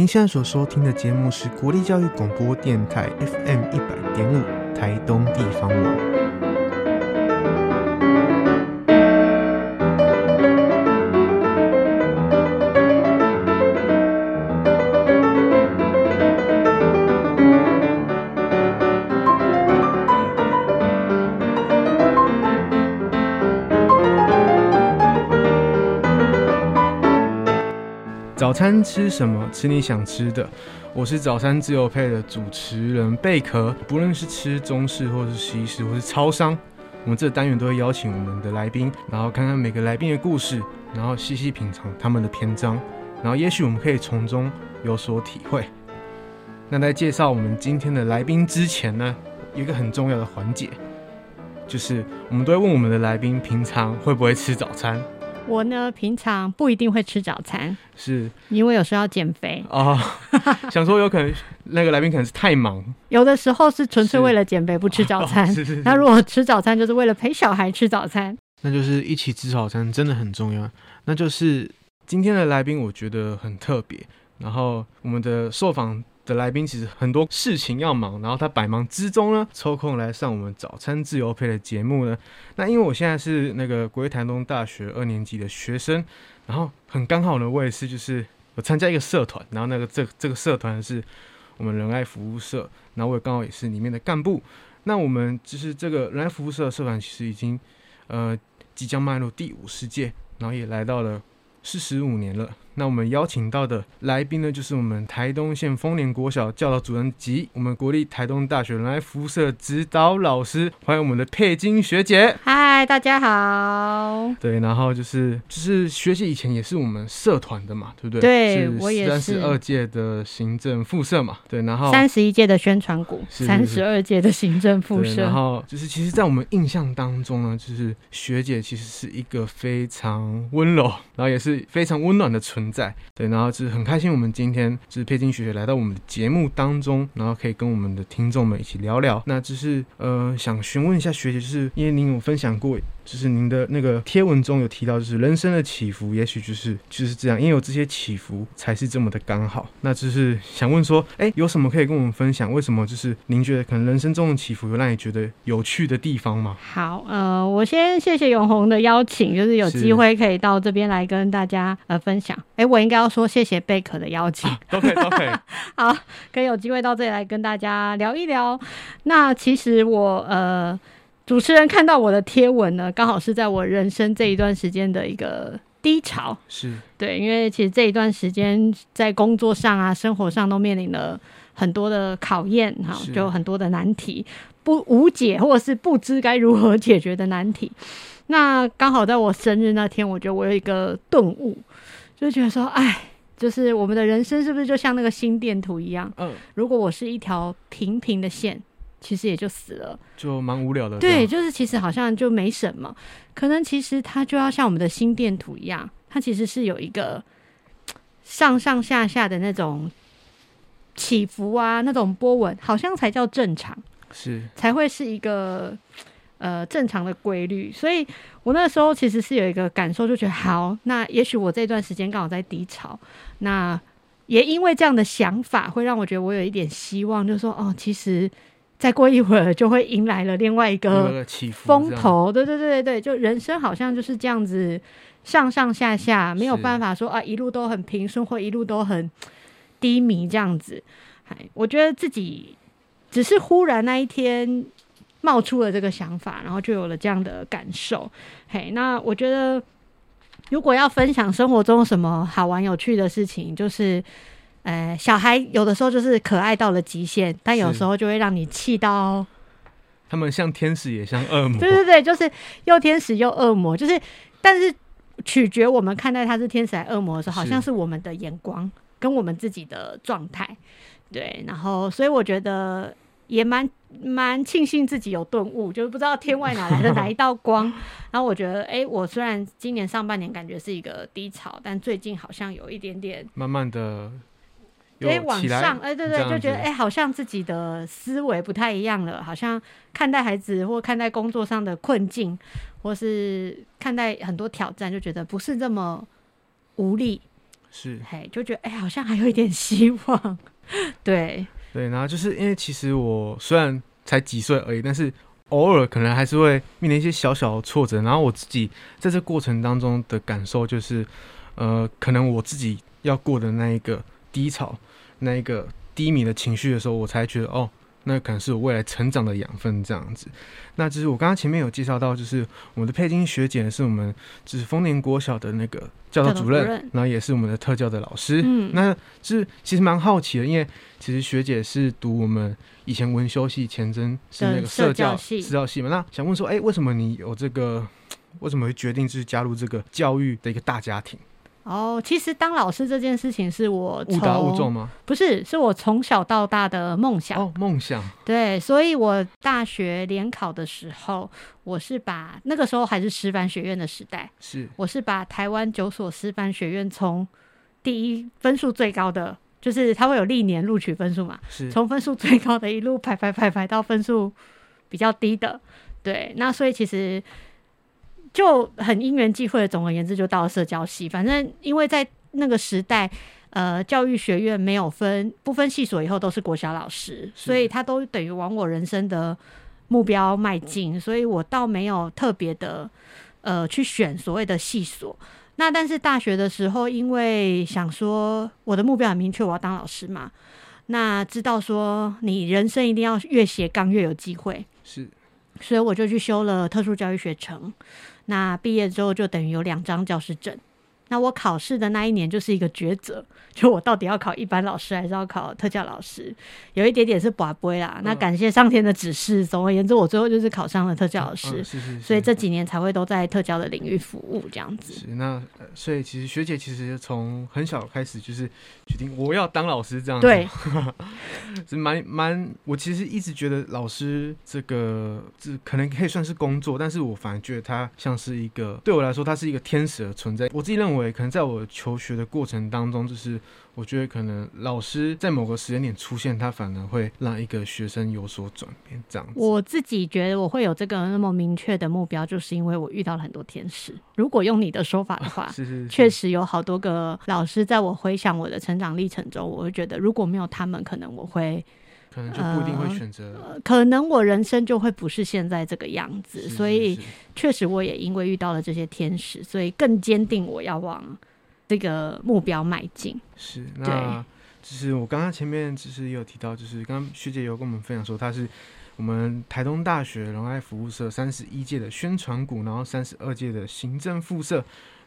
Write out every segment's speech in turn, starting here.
您现在所收听的节目是国立教育广播电台 FM 一百点五台东地方网。早餐吃什么？吃你想吃的。我是早餐自由配的主持人贝壳。不论是吃中式，或是西式，或是超商，我们这单元都会邀请我们的来宾，然后看看每个来宾的故事，然后细细品尝他们的篇章，然后也许我们可以从中有所体会。那在介绍我们今天的来宾之前呢，一个很重要的环节，就是我们都会问我们的来宾平常会不会吃早餐。我呢，平常不一定会吃早餐，是因为有时候要减肥哦。想说有可能那个来宾可能是太忙，有的时候是纯粹为了减肥不吃早餐。是 是是。那如果吃早餐就是为了陪小孩吃早餐，那就是一起吃早餐真的很重要。那就是今天的来宾，我觉得很特别。然后我们的受访。的来宾其实很多事情要忙，然后他百忙之中呢，抽空来上我们早餐自由配的节目呢。那因为我现在是那个国立台东大学二年级的学生，然后很刚好呢，我也是就是我参加一个社团，然后那个这这个社团是我们仁爱服务社，然后我也刚好也是里面的干部。那我们就是这个仁爱服务社社团，其实已经呃即将迈入第五十届，然后也来到了四十五年了。那我们邀请到的来宾呢，就是我们台东县丰年国小教导主任及我们国立台东大学仁爱服务社指导老师，欢迎我们的佩金学姐。嗨，大家好。对，然后就是就是学姐以前也是我们社团的嘛，对不对？对，我也是。三十二届的行政副社嘛，对，然后三十一届的宣传股，三十二届的行政副社。然后就是，其实，在我们印象当中呢，就是学姐其实是一个非常温柔，然后也是非常温暖的存存在。对，然后就是很开心，我们今天就是佩金学姐来到我们的节目当中，然后可以跟我们的听众们一起聊聊。那就是呃，想询问一下学姐，就是因为您有分享过。就是您的那个贴文中有提到，就是人生的起伏，也许就是就是这样，因为有这些起伏，才是这么的刚好。那就是想问说，哎，有什么可以跟我们分享？为什么就是您觉得可能人生中的起伏有让你觉得有趣的地方吗？好，呃，我先谢谢永红的邀请，就是有机会可以到这边来跟大家呃分享。哎，我应该要说谢谢贝壳的邀请，啊、都可以都可以。好，可以有机会到这里来跟大家聊一聊。那其实我呃。主持人看到我的贴文呢，刚好是在我人生这一段时间的一个低潮，是对，因为其实这一段时间在工作上啊、生活上都面临了很多的考验，哈，就有很多的难题，不无解或者是不知该如何解决的难题。那刚好在我生日那天，我觉得我有一个顿悟，就觉得说，哎，就是我们的人生是不是就像那个心电图一样？嗯，如果我是一条平平的线。其实也就死了，就蛮无聊的。对，就是其实好像就没什么，可能其实它就要像我们的心电图一样，它其实是有一个上上下下的那种起伏啊，那种波纹，好像才叫正常，是才会是一个呃正常的规律。所以我那时候其实是有一个感受，就觉得好，那也许我这段时间刚好在低潮，那也因为这样的想法，会让我觉得我有一点希望，就是说哦，其实。再过一会儿就会迎来了另外一个风头，对对对对对，就人生好像就是这样子上上下下，没有办法说啊一路都很平顺或一路都很低迷这样子。哎，我觉得自己只是忽然那一天冒出了这个想法，然后就有了这样的感受。嘿，那我觉得如果要分享生活中什么好玩有趣的事情，就是。呃，小孩有的时候就是可爱到了极限，但有时候就会让你气到。他们像天使也像恶魔。对对对，就是又天使又恶魔，就是，但是取决我们看待他是天使还是恶魔的时候，好像是我们的眼光跟我们自己的状态。对，然后所以我觉得也蛮蛮庆幸自己有顿悟，就是不知道天外哪来的哪一道光。然后我觉得，哎、欸，我虽然今年上半年感觉是一个低潮，但最近好像有一点点慢慢的。哎，往上，哎，对对，就觉得哎，好像自己的思维不太一样了，好像看待孩子或看待工作上的困境，或是看待很多挑战，就觉得不是这么无力，是，嘿，就觉得哎、欸，好像还有一点希望。对对，然后就是因为其实我虽然才几岁而已，但是偶尔可能还是会面临一些小小的挫折。然后我自己在这过程当中的感受就是，呃，可能我自己要过的那一个低潮，那一个低迷的情绪的时候，我才觉得哦。那可能是我未来成长的养分，这样子。那就是我刚刚前面有介绍到，就是我们的佩金学姐是我们就是丰年国小的那个教导主任，主任然后也是我们的特教的老师。嗯，那是其实蛮好奇的，因为其实学姐是读我们以前文修系前身是那个社教系，社教系嘛。那想问说，哎、欸，为什么你有这个？为什么会决定就是加入这个教育的一个大家庭？哦，其实当老师这件事情是我误打误撞吗？不是，是我从小到大的梦想。哦，梦想。对，所以我大学联考的时候，我是把那个时候还是师范学院的时代，是，我是把台湾九所师范学院从第一分数最高的，就是它会有历年录取分数嘛，是，从分数最高的一路排排排排到分数比较低的。对，那所以其实。就很因缘际会的，总而言之就到了社交系。反正因为在那个时代，呃，教育学院没有分不分系所，以后都是国小老师，所以他都等于往我人生的目标迈进。所以我倒没有特别的呃去选所谓的系所。那但是大学的时候，因为想说我的目标很明确，我要当老师嘛。那知道说你人生一定要越斜杠越有机会，是，所以我就去修了特殊教育学程。那毕业之后就等于有两张教师证。那我考试的那一年就是一个抉择，就我到底要考一般老师还是要考特教老师，有一点点是跋杯啦。嗯、那感谢上天的指示，总而言之，我最后就是考上了特教老师。是是是。所以这几年才会都在特教的领域服务这样子。是那所以其实学姐其实从很小开始就是决定我要当老师这样子。对。是蛮蛮，我其实一直觉得老师这个这可能可以算是工作，但是我反而觉得他像是一个对我来说，他是一个天使的存在。我自己认为。对，可能在我求学的过程当中，就是我觉得可能老师在某个时间点出现，他反而会让一个学生有所转变。这样子，我自己觉得我会有这个那么明确的目标，就是因为我遇到了很多天使。如果用你的说法的话，是是是，确实有好多个老师，在我回想我的成长历程中，我会觉得如果没有他们，可能我会。可能就不一定会选择、呃，可能我人生就会不是现在这个样子，是是是，所以确实我也因为遇到了这些天使，所以更坚定我要往这个目标迈进。是，那就是我刚刚前面其实也有提到，就是刚刚学姐有跟我们分享说，她是我们台东大学仁爱服务社三十一届的宣传股，然后三十二届的行政副社，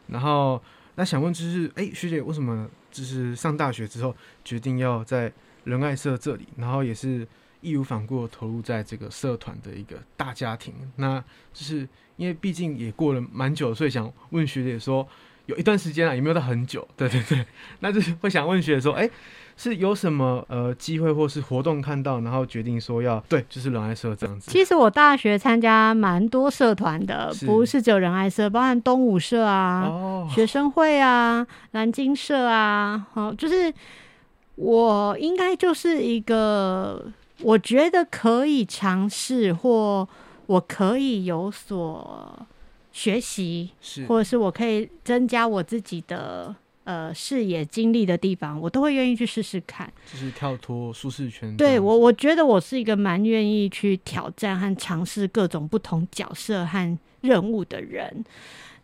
然后那想问就是，哎、欸，学姐为什么就是上大学之后决定要在仁爱社这里，然后也是义无反顾投入在这个社团的一个大家庭。那就是因为毕竟也过了蛮久，所以想问学姐说，有一段时间了，有没有到很久？对对对，那就是会想问学姐说，哎，是有什么呃机会或是活动看到，然后决定说要对，就是仁爱社这样子。其实我大学参加蛮多社团的，是不是只有仁爱社，包含东武社啊、哦、学生会啊、蓝金社啊，好、哦，就是。我应该就是一个，我觉得可以尝试，或我可以有所学习，是或者是我可以增加我自己的呃视野、经历的地方，我都会愿意去试试看。就是跳脱舒适圈。对我，我觉得我是一个蛮愿意去挑战和尝试各种不同角色和任务的人。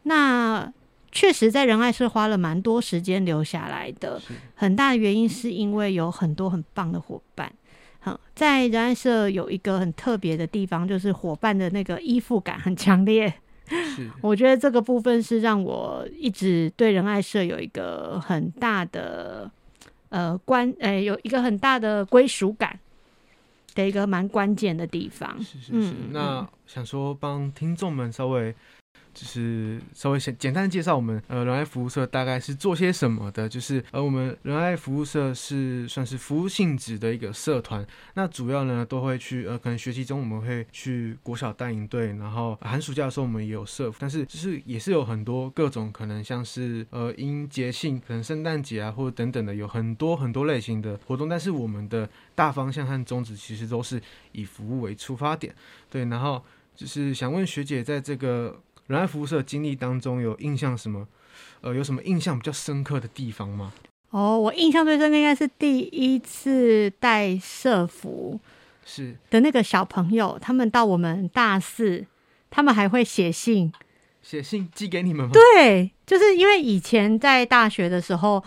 那。确实，在仁爱社花了蛮多时间留下来的，很大的原因是因为有很多很棒的伙伴。好，在仁爱社有一个很特别的地方，就是伙伴的那个依附感很强烈。是，我觉得这个部分是让我一直对仁爱社有一个很大的呃关，呃，有一个很大的归属感的一个蛮关键的地方。是是是。嗯，那想说帮听众们稍微。就是稍微简简单介绍我们呃仁爱服务社大概是做些什么的，就是呃我们仁爱服务社是算是服务性质的一个社团，那主要呢都会去呃可能学期中我们会去国小带营队，然后寒暑假的时候我们也有社，但是就是也是有很多各种可能像是呃因节庆可能圣诞节啊或者等等的有很多很多类型的活动，但是我们的大方向和宗旨其实都是以服务为出发点，对，然后就是想问学姐在这个。仁爱服务社经历当中有印象什么？呃，有什么印象比较深刻的地方吗？哦，我印象最深刻应该是第一次带社服是的那个小朋友，他们到我们大四，他们还会写信，写信寄给你们吗？对，就是因为以前在大学的时候，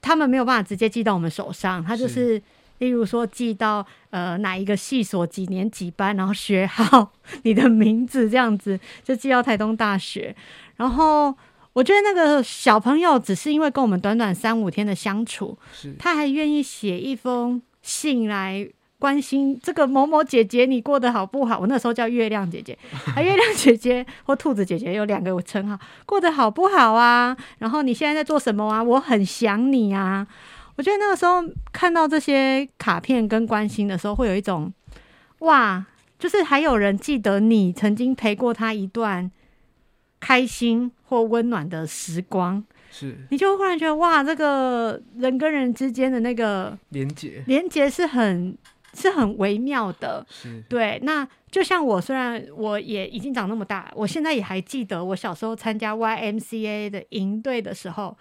他们没有办法直接寄到我们手上，他就是，是例如说寄到呃哪一个系所几年几班，然后学号、你的名字这样子，就寄到台东大学，然后。我觉得那个小朋友只是因为跟我们短短三五天的相处，他还愿意写一封信来关心这个某某姐姐你过得好不好？我那时候叫月亮姐姐，啊，月亮姐姐或兔子姐姐有两个称号，过得好不好啊？然后你现在在做什么啊？我很想你啊！我觉得那个时候看到这些卡片跟关心的时候，会有一种哇，就是还有人记得你曾经陪过他一段。开心或温暖的时光，是你就会忽然觉得哇，这个人跟人之间的那个连接，连接是很是很微妙的。是对，那就像我，虽然我也已经长那么大，我现在也还记得我小时候参加 YMCA 的营队的时候，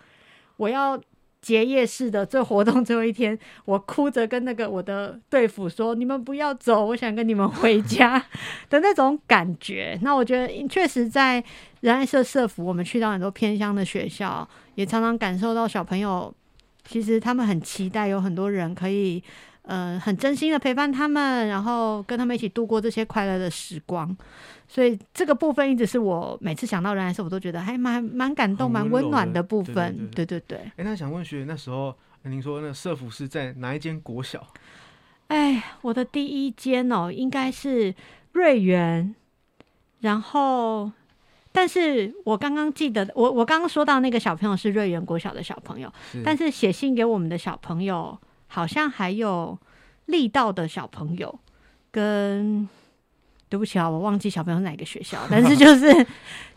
我要。结业式的这活动最后一天，我哭着跟那个我的队服说：“你们不要走，我想跟你们回家 的那种感觉。”那我觉得确实在仁爱社社服，我们去到很多偏乡的学校，也常常感受到小朋友其实他们很期待有很多人可以，呃，很真心的陪伴他们，然后跟他们一起度过这些快乐的时光。所以这个部分一直是我每次想到仁爱社，我都觉得还蛮蛮感动、蛮温暖的部分。对对对。哎，那想问学姐，那时候您说那社服是在哪一间国小？哎，我的第一间哦，应该是瑞园。然后，但是我刚刚记得，我我刚刚说到那个小朋友是瑞园国小的小朋友，是但是写信给我们的小朋友，好像还有力道的小朋友跟。对不起啊，我忘记小朋友是哪个学校，但是就是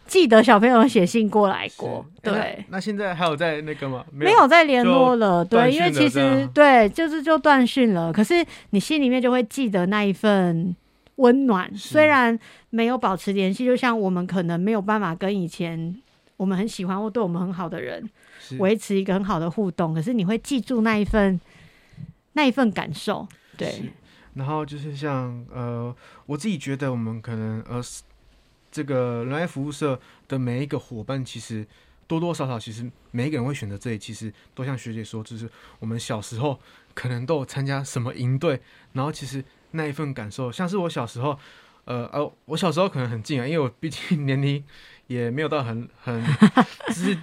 记得小朋友写信过来过。对、欸那，那现在还有在那个吗？没有，没有再联络了。对，因为其实对，就是就断讯了。可是你心里面就会记得那一份温暖，虽然没有保持联系，就像我们可能没有办法跟以前我们很喜欢或对我们很好的人维持一个很好的互动，可是你会记住那一份那一份感受。对。然后就是像呃，我自己觉得我们可能呃，这个人爱服务社的每一个伙伴，其实多多少少，其实每一个人会选择这里，其实都像学姐说，就是我们小时候可能都有参加什么营队，然后其实那一份感受，像是我小时候，呃呃，我小时候可能很近啊，因为我毕竟年龄也没有到很很，只是。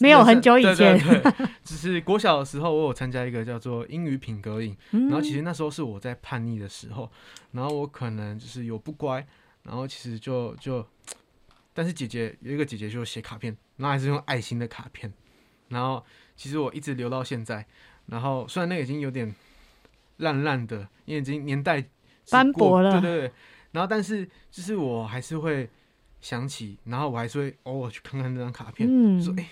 没有很久以前，对对对，只是国小的时候，我有参加一个叫做英语品格营，嗯、然后其实那时候是我在叛逆的时候，然后我可能就是有不乖，然后其实就就，但是姐姐有一个姐姐就写卡片，然后还是用爱心的卡片，然后其实我一直留到现在，然后虽然那个已经有点烂烂的，因为已经年代斑驳了，对对对，然后但是就是我还是会想起，然后我还是会偶尔去看看那张卡片，嗯、说哎。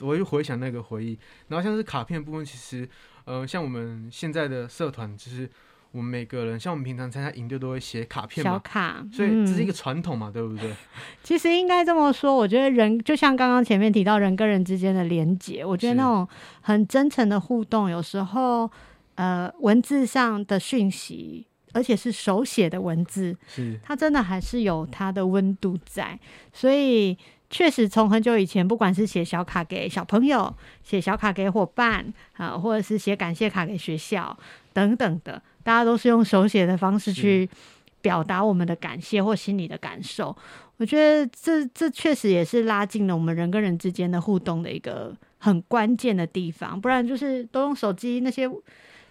我就回想那个回忆，然后像是卡片部分，其实，呃，像我们现在的社团，就是我们每个人，像我们平常参加营队都会写卡片嘛，小卡，所以这是一个传统嘛，嗯、对不对？其实应该这么说，我觉得人就像刚刚前面提到人跟人之间的连结，我觉得那种很真诚的互动，有时候，呃，文字上的讯息，而且是手写的文字，是它真的还是有它的温度在，所以。确实，从很久以前，不管是写小卡给小朋友，写小卡给伙伴啊，或者是写感谢卡给学校等等的，大家都是用手写的方式去表达我们的感谢或心里的感受。我觉得这这确实也是拉近了我们人跟人之间的互动的一个很关键的地方。不然就是都用手机那些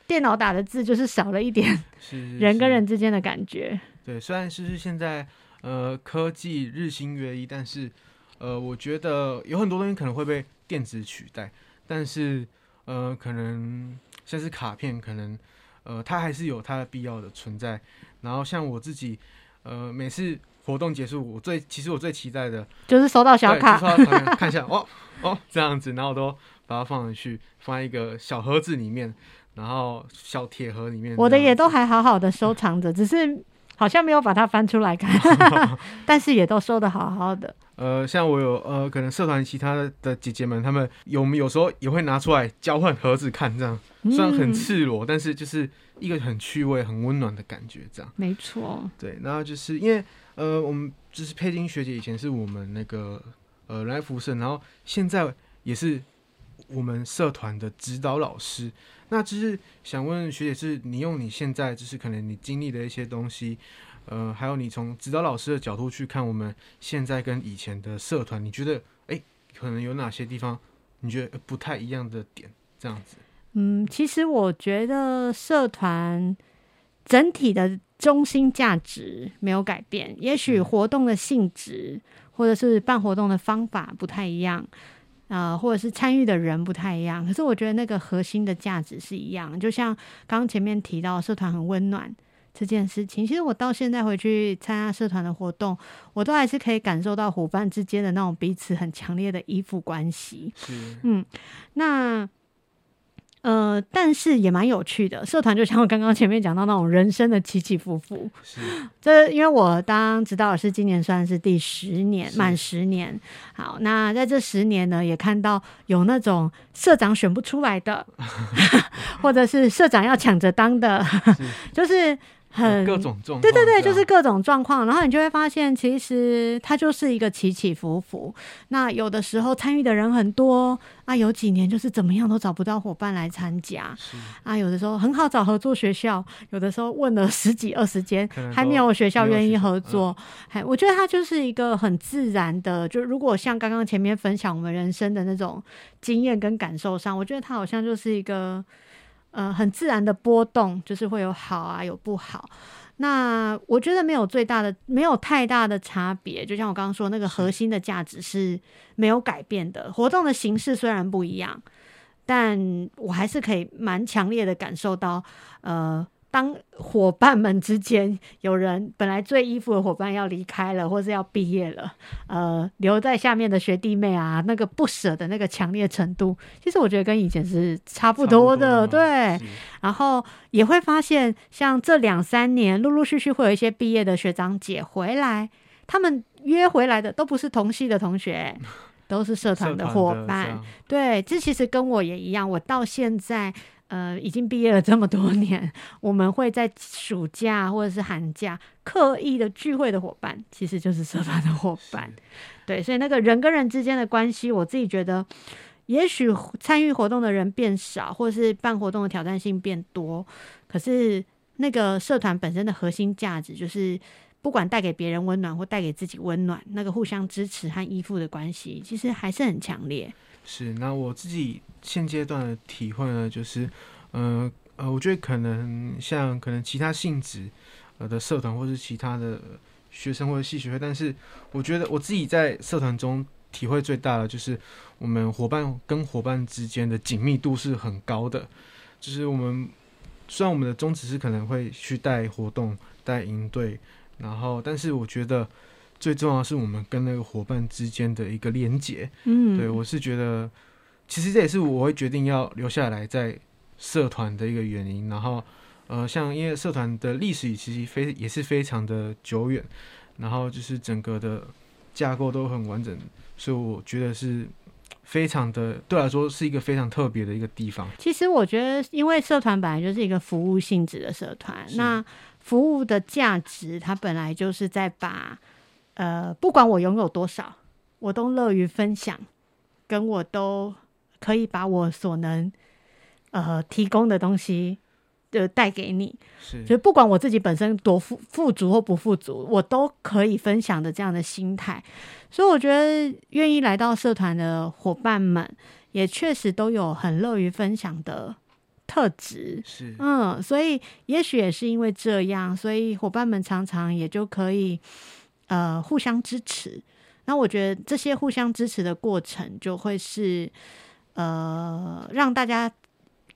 电脑打的字，就是少了一点 人跟人之间的感觉。对，虽然是现在呃科技日新月异，但是。呃，我觉得有很多东西可能会被电子取代，但是呃，可能像是卡片，可能呃，它还是有它的必要的存在。然后像我自己，呃，每次活动结束，我最其实我最期待的就是收到小卡，就是、看，看一下哦哦这样子，然后我都把它放回去，放在一个小盒子里面，然后小铁盒里面。我的也都还好好的收藏着，只是好像没有把它翻出来看，但是也都收的好好的。呃，像我有呃，可能社团其他的姐姐们，她们有有时候也会拿出来交换盒子看，这样虽然很赤裸，嗯、但是就是一个很趣味、很温暖的感觉，这样。没错。对，然后就是因为呃，我们就是佩金学姐以前是我们那个呃来福社，然后现在也是我们社团的指导老师。那就是想问学姐，是你用你现在就是可能你经历的一些东西，呃，还有你从指导老师的角度去看我们现在跟以前的社团，你觉得哎、欸，可能有哪些地方你觉得不太一样的点？这样子。嗯，其实我觉得社团整体的中心价值没有改变，也许活动的性质或者是办活动的方法不太一样。呃，或者是参与的人不太一样，可是我觉得那个核心的价值是一样。就像刚刚前面提到，社团很温暖这件事情，其实我到现在回去参加社团的活动，我都还是可以感受到伙伴之间的那种彼此很强烈的依附关系。是，嗯，那。呃，但是也蛮有趣的。社团就像我刚刚前面讲到那种人生的起起伏伏。是。这因为我当指导老师，今年算是第十年，满十年。好，那在这十年呢，也看到有那种社长选不出来的，或者是社长要抢着当的，就是。很各种状况，对对对，就是各种状况，然后你就会发现，其实它就是一个起起伏伏。那有的时候参与的人很多啊，有几年就是怎么样都找不到伙伴来参加啊。有的时候很好找合作学校，有的时候问了十几二十间，还没有学校愿意合作。还、嗯、我觉得它就是一个很自然的，就如果像刚刚前面分享我们人生的那种经验跟感受上，我觉得它好像就是一个。呃，很自然的波动，就是会有好啊，有不好。那我觉得没有最大的，没有太大的差别。就像我刚刚说，那个核心的价值是没有改变的。活动的形式虽然不一样，但我还是可以蛮强烈的感受到，呃。当伙伴们之间有人本来最依附的伙伴要离开了，或是要毕业了，呃，留在下面的学弟妹啊，那个不舍的那个强烈程度，其实我觉得跟以前是差不多的，多对。然后也会发现，像这两三年，陆陆续续会有一些毕业的学长姐回来，他们约回来的都不是同系的同学，都是社团的伙伴。对，这其实跟我也一样，我到现在。呃，已经毕业了这么多年，我们会在暑假或者是寒假刻意的聚会的伙伴，其实就是社团的伙伴。对，所以那个人跟人之间的关系，我自己觉得，也许参与活动的人变少，或者是办活动的挑战性变多，可是那个社团本身的核心价值，就是不管带给别人温暖或带给自己温暖，那个互相支持和依附的关系，其实还是很强烈。是，那我自己现阶段的体会呢，就是，呃呃，我觉得可能像可能其他性质呃的社团，或是其他的学生或者系学会，但是我觉得我自己在社团中体会最大的就是，我们伙伴跟伙伴之间的紧密度是很高的。就是我们虽然我们的宗旨是可能会去带活动、带营队，然后，但是我觉得。最重要的是我们跟那个伙伴之间的一个连结，嗯，对，我是觉得，其实这也是我会决定要留下来在社团的一个原因。然后，呃，像因为社团的历史其实非也是非常的久远，然后就是整个的架构都很完整，所以我觉得是非常的对我来说是一个非常特别的一个地方。其实我觉得，因为社团本来就是一个服务性质的社团，那服务的价值它本来就是在把。呃，不管我拥有多少，我都乐于分享，跟我都可以把我所能呃提供的东西，就带给你。是，就不管我自己本身多富富足或不富足，我都可以分享的这样的心态。所以我觉得，愿意来到社团的伙伴们，也确实都有很乐于分享的特质。是，嗯，所以也许也是因为这样，所以伙伴们常常也就可以。呃，互相支持，那我觉得这些互相支持的过程，就会是呃，让大家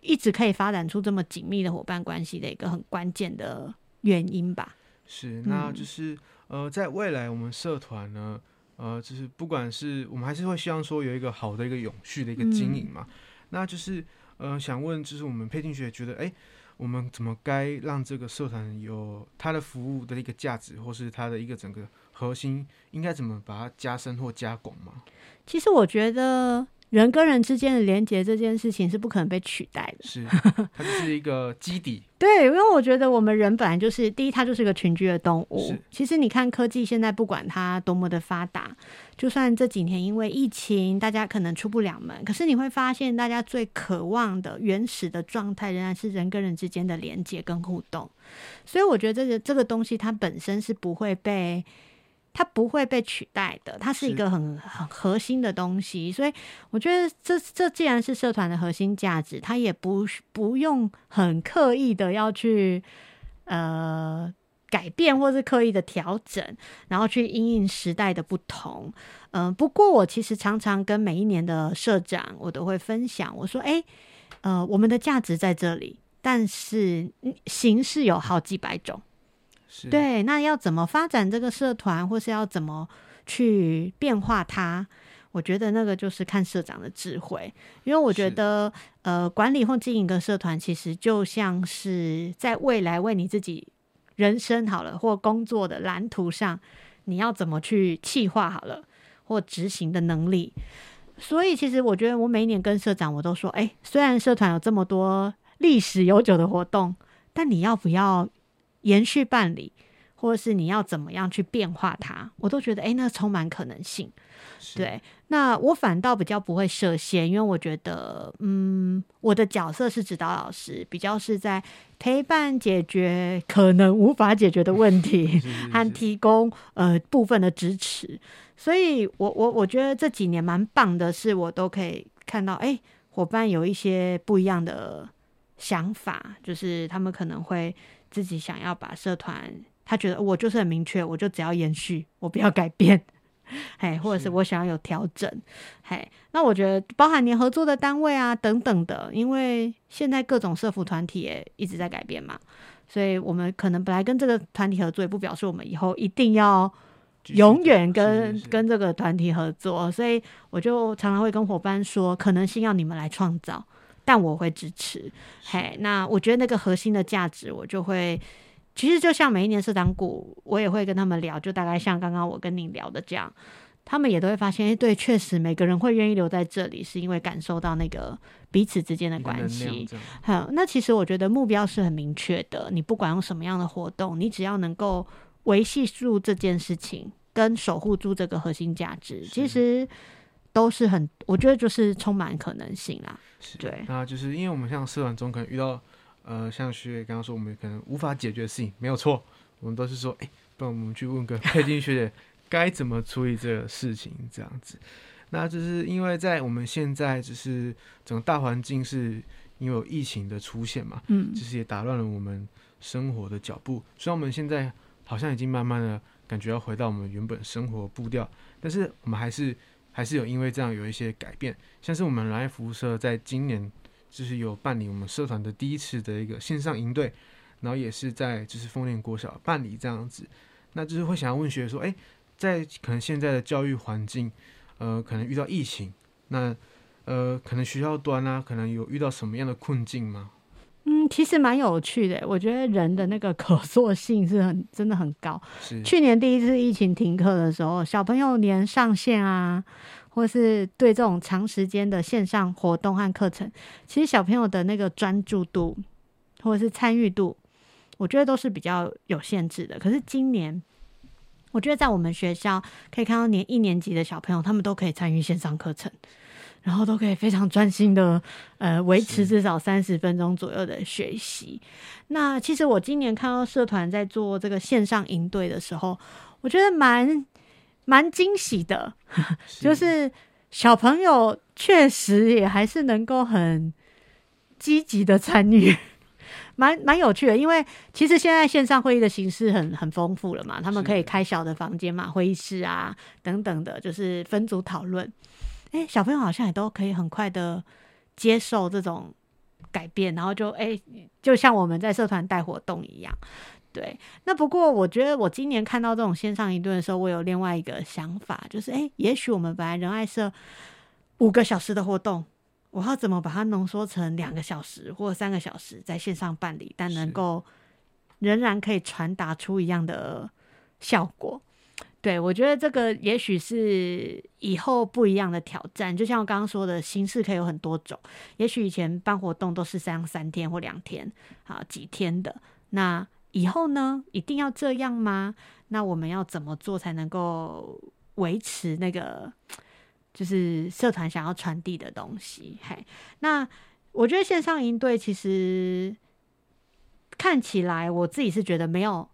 一直可以发展出这么紧密的伙伴关系的一个很关键的原因吧。是，那就是、嗯、呃，在未来我们社团呢，呃，就是不管是我们还是会希望说有一个好的一个永续的一个经营嘛，嗯、那就是呃，想问就是我们佩金学姐觉得，哎，我们怎么该让这个社团有它的服务的一个价值，或是它的一个整个核心，应该怎么把它加深或加广吗？其实我觉得。人跟人之间的连接这件事情是不可能被取代的，是它就是一个基底。对，因为我觉得我们人本来就是第一，它就是个群居的动物。是其实你看科技现在不管它多么的发达，就算这几年因为疫情，大家可能出不了门，可是你会发现，大家最渴望的原始的状态仍然是人跟人之间的连接跟互动。所以我觉得这个这个东西它本身是不会被。它不会被取代的，它是一个很很核心的东西，所以我觉得这这既然是社团的核心价值，它也不不用很刻意的要去呃改变，或是刻意的调整，然后去因应时代的不同。嗯、呃，不过我其实常常跟每一年的社长，我都会分享，我说，哎，呃，我们的价值在这里，但是形式有好几百种。对，那要怎么发展这个社团，或是要怎么去变化它？我觉得那个就是看社长的智慧，因为我觉得，呃，管理或经营一个社团，其实就像是在未来为你自己人生好了，或工作的蓝图上，你要怎么去气划好了，或执行的能力。所以，其实我觉得我每一年跟社长，我都说，哎，虽然社团有这么多历史悠久的活动，但你要不要？延续办理，或者是你要怎么样去变化它，我都觉得诶、欸，那充满可能性。对，那我反倒比较不会设限，因为我觉得，嗯，我的角色是指导老师，比较是在陪伴解决可能无法解决的问题，和提供呃部分的支持。所以我我我觉得这几年蛮棒的，是我都可以看到，哎、欸，伙伴有一些不一样的想法，就是他们可能会。自己想要把社团，他觉得我就是很明确，我就只要延续，我不要改变，嘿，或者是我想要有调整，嘿，那我觉得包含你合作的单位啊等等的，因为现在各种社服团体也一直在改变嘛，所以我们可能本来跟这个团体合作，也不表示我们以后一定要永远跟跟这个团体合作，所以我就常常会跟伙伴说，可能性要你们来创造。但我会支持，嘿，那我觉得那个核心的价值，我就会，其实就像每一年社长股，我也会跟他们聊，就大概像刚刚我跟你聊的这样，他们也都会发现，哎，对，确实每个人会愿意留在这里，是因为感受到那个彼此之间的关系。好，那其实我觉得目标是很明确的，你不管用什么样的活动，你只要能够维系住这件事情，跟守护住这个核心价值，其实。都是很，我觉得就是充满可能性啦。是对，那就是因为我们像社团中可能遇到，呃，像学姐刚刚说，我们可能无法解决的事情，没有错，我们都是说，哎、欸，不然我们去问个佩金学姐该怎么处理这个事情，这样子。那就是因为在我们现在就是整个大环境是因为有疫情的出现嘛，嗯，就是也打乱了我们生活的脚步。虽然我们现在好像已经慢慢的感觉要回到我们原本生活步调，但是我们还是。还是有因为这样有一些改变，像是我们仁爱服务社在今年就是有办理我们社团的第一次的一个线上营队，然后也是在就是丰年国小办理这样子，那就是会想要问学说，哎，在可能现在的教育环境，呃，可能遇到疫情，那呃，可能学校端啊，可能有遇到什么样的困境吗？嗯，其实蛮有趣的，我觉得人的那个可塑性是很真的很高。是去年第一次疫情停课的时候，小朋友连上线啊，或是对这种长时间的线上活动和课程，其实小朋友的那个专注度或者是参与度，我觉得都是比较有限制的。可是今年，我觉得在我们学校可以看到，连一年级的小朋友他们都可以参与线上课程。然后都可以非常专心的，呃，维持至少三十分钟左右的学习。那其实我今年看到社团在做这个线上营队的时候，我觉得蛮蛮惊喜的，是就是小朋友确实也还是能够很积极的参与，蛮蛮有趣的。因为其实现在线上会议的形式很很丰富了嘛，他们可以开小的房间嘛，会议室啊等等的，就是分组讨论。哎，小朋友好像也都可以很快的接受这种改变，然后就哎，就像我们在社团带活动一样，对。那不过我觉得我今年看到这种线上一顿的时候，我有另外一个想法，就是哎，也许我们本来仁爱社五个小时的活动，我要怎么把它浓缩成两个小时或三个小时在线上办理，但能够仍然可以传达出一样的效果？对，我觉得这个也许是以后不一样的挑战。就像我刚刚说的，形式可以有很多种。也许以前办活动都是三三天或两天，啊，几天的。那以后呢？一定要这样吗？那我们要怎么做才能够维持那个，就是社团想要传递的东西？嘿，那我觉得线上营队其实看起来，我自己是觉得没有。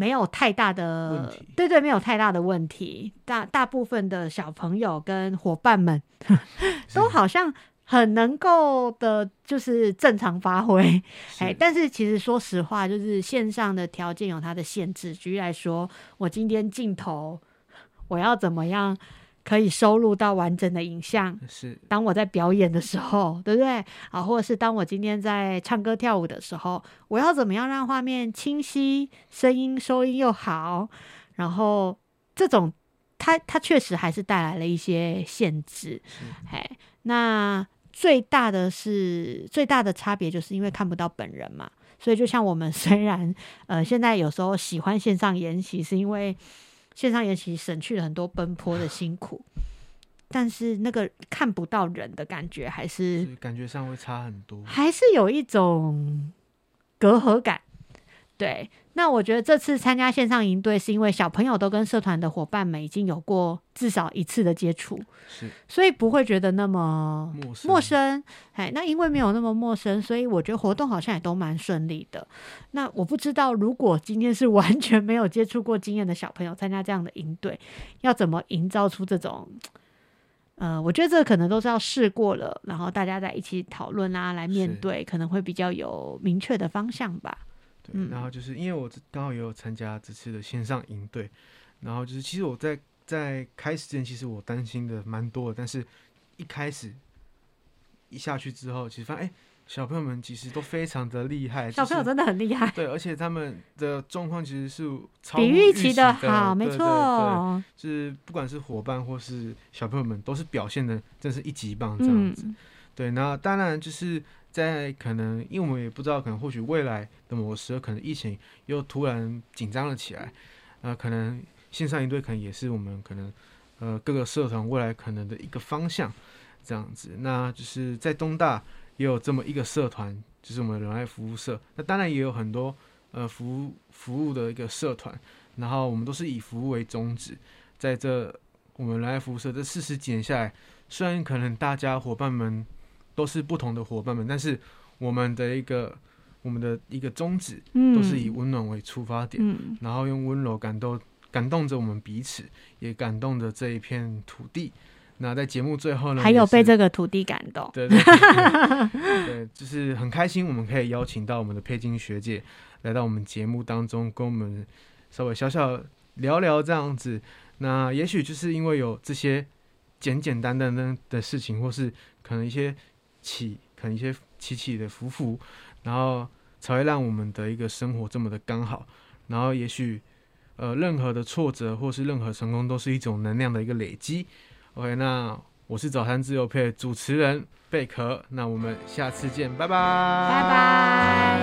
没有太大的对对，没有太大的问题。大大部分的小朋友跟伙伴们 都好像很能够的，就是正常发挥。哎，但是其实说实话，就是线上的条件有它的限制。举例来说，我今天镜头我要怎么样？可以收录到完整的影像，是当我在表演的时候，对不对？啊，或者是当我今天在唱歌跳舞的时候，我要怎么样让画面清晰，声音收音又好？然后这种，它它确实还是带来了一些限制。哎，那最大的是最大的差别，就是因为看不到本人嘛。所以就像我们虽然呃现在有时候喜欢线上演习，是因为。线上研习省去了很多奔波的辛苦，但是那个看不到人的感觉还是，是感觉上会差很多，还是有一种隔阂感。对，那我觉得这次参加线上营队，是因为小朋友都跟社团的伙伴们已经有过至少一次的接触，是，所以不会觉得那么陌生。陌生，哎，那因为没有那么陌生，所以我觉得活动好像也都蛮顺利的。那我不知道，如果今天是 完全没有接触过经验的小朋友参加这样的营队，要怎么营造出这种，呃，我觉得这个可能都是要试过了，然后大家在一起讨论啊，来面对，可能会比较有明确的方向吧。对，然后就是因为我刚好也有参加这次的线上营队，然后就是其实我在在开始之前，其实我担心的蛮多的，但是一开始一下去之后，其实发现哎，小朋友们其实都非常的厉害，小朋友真的很厉害，对，而且他们的状况其实是超比预期的好，没错，就是不管是伙伴或是小朋友们，都是表现的真是一级棒这样子，嗯、对，那当然就是。在可能，因为我们也不知道，可能或许未来的某个时候，可能疫情又突然紧张了起来，呃，可能线上营队可能也是我们可能呃各个社团未来可能的一个方向，这样子。那就是在东大也有这么一个社团，就是我们仁爱服务社。那当然也有很多呃服务服务的一个社团，然后我们都是以服务为宗旨。在这我们仁爱服务社这四十几年下来，虽然可能大家伙伴们。都是不同的伙伴们，但是我们的一个我们的一个宗旨，都是以温暖为出发点，嗯、然后用温柔感动感动着我们彼此，也感动着这一片土地。那在节目最后呢，还有被这个土地感动，对对对，对，对，就是很开心，我们可以邀请到我们的佩金学姐来到我们节目当中，跟我们稍微小小聊聊这样子。那也许就是因为有这些简简单单的的事情，或是可能一些。起可能一些起起的浮浮，然后才会让我们的一个生活这么的刚好。然后也许呃任何的挫折或是任何成功都是一种能量的一个累积。OK，那我是早餐自由配主持人贝壳，那我们下次见，拜拜，拜拜。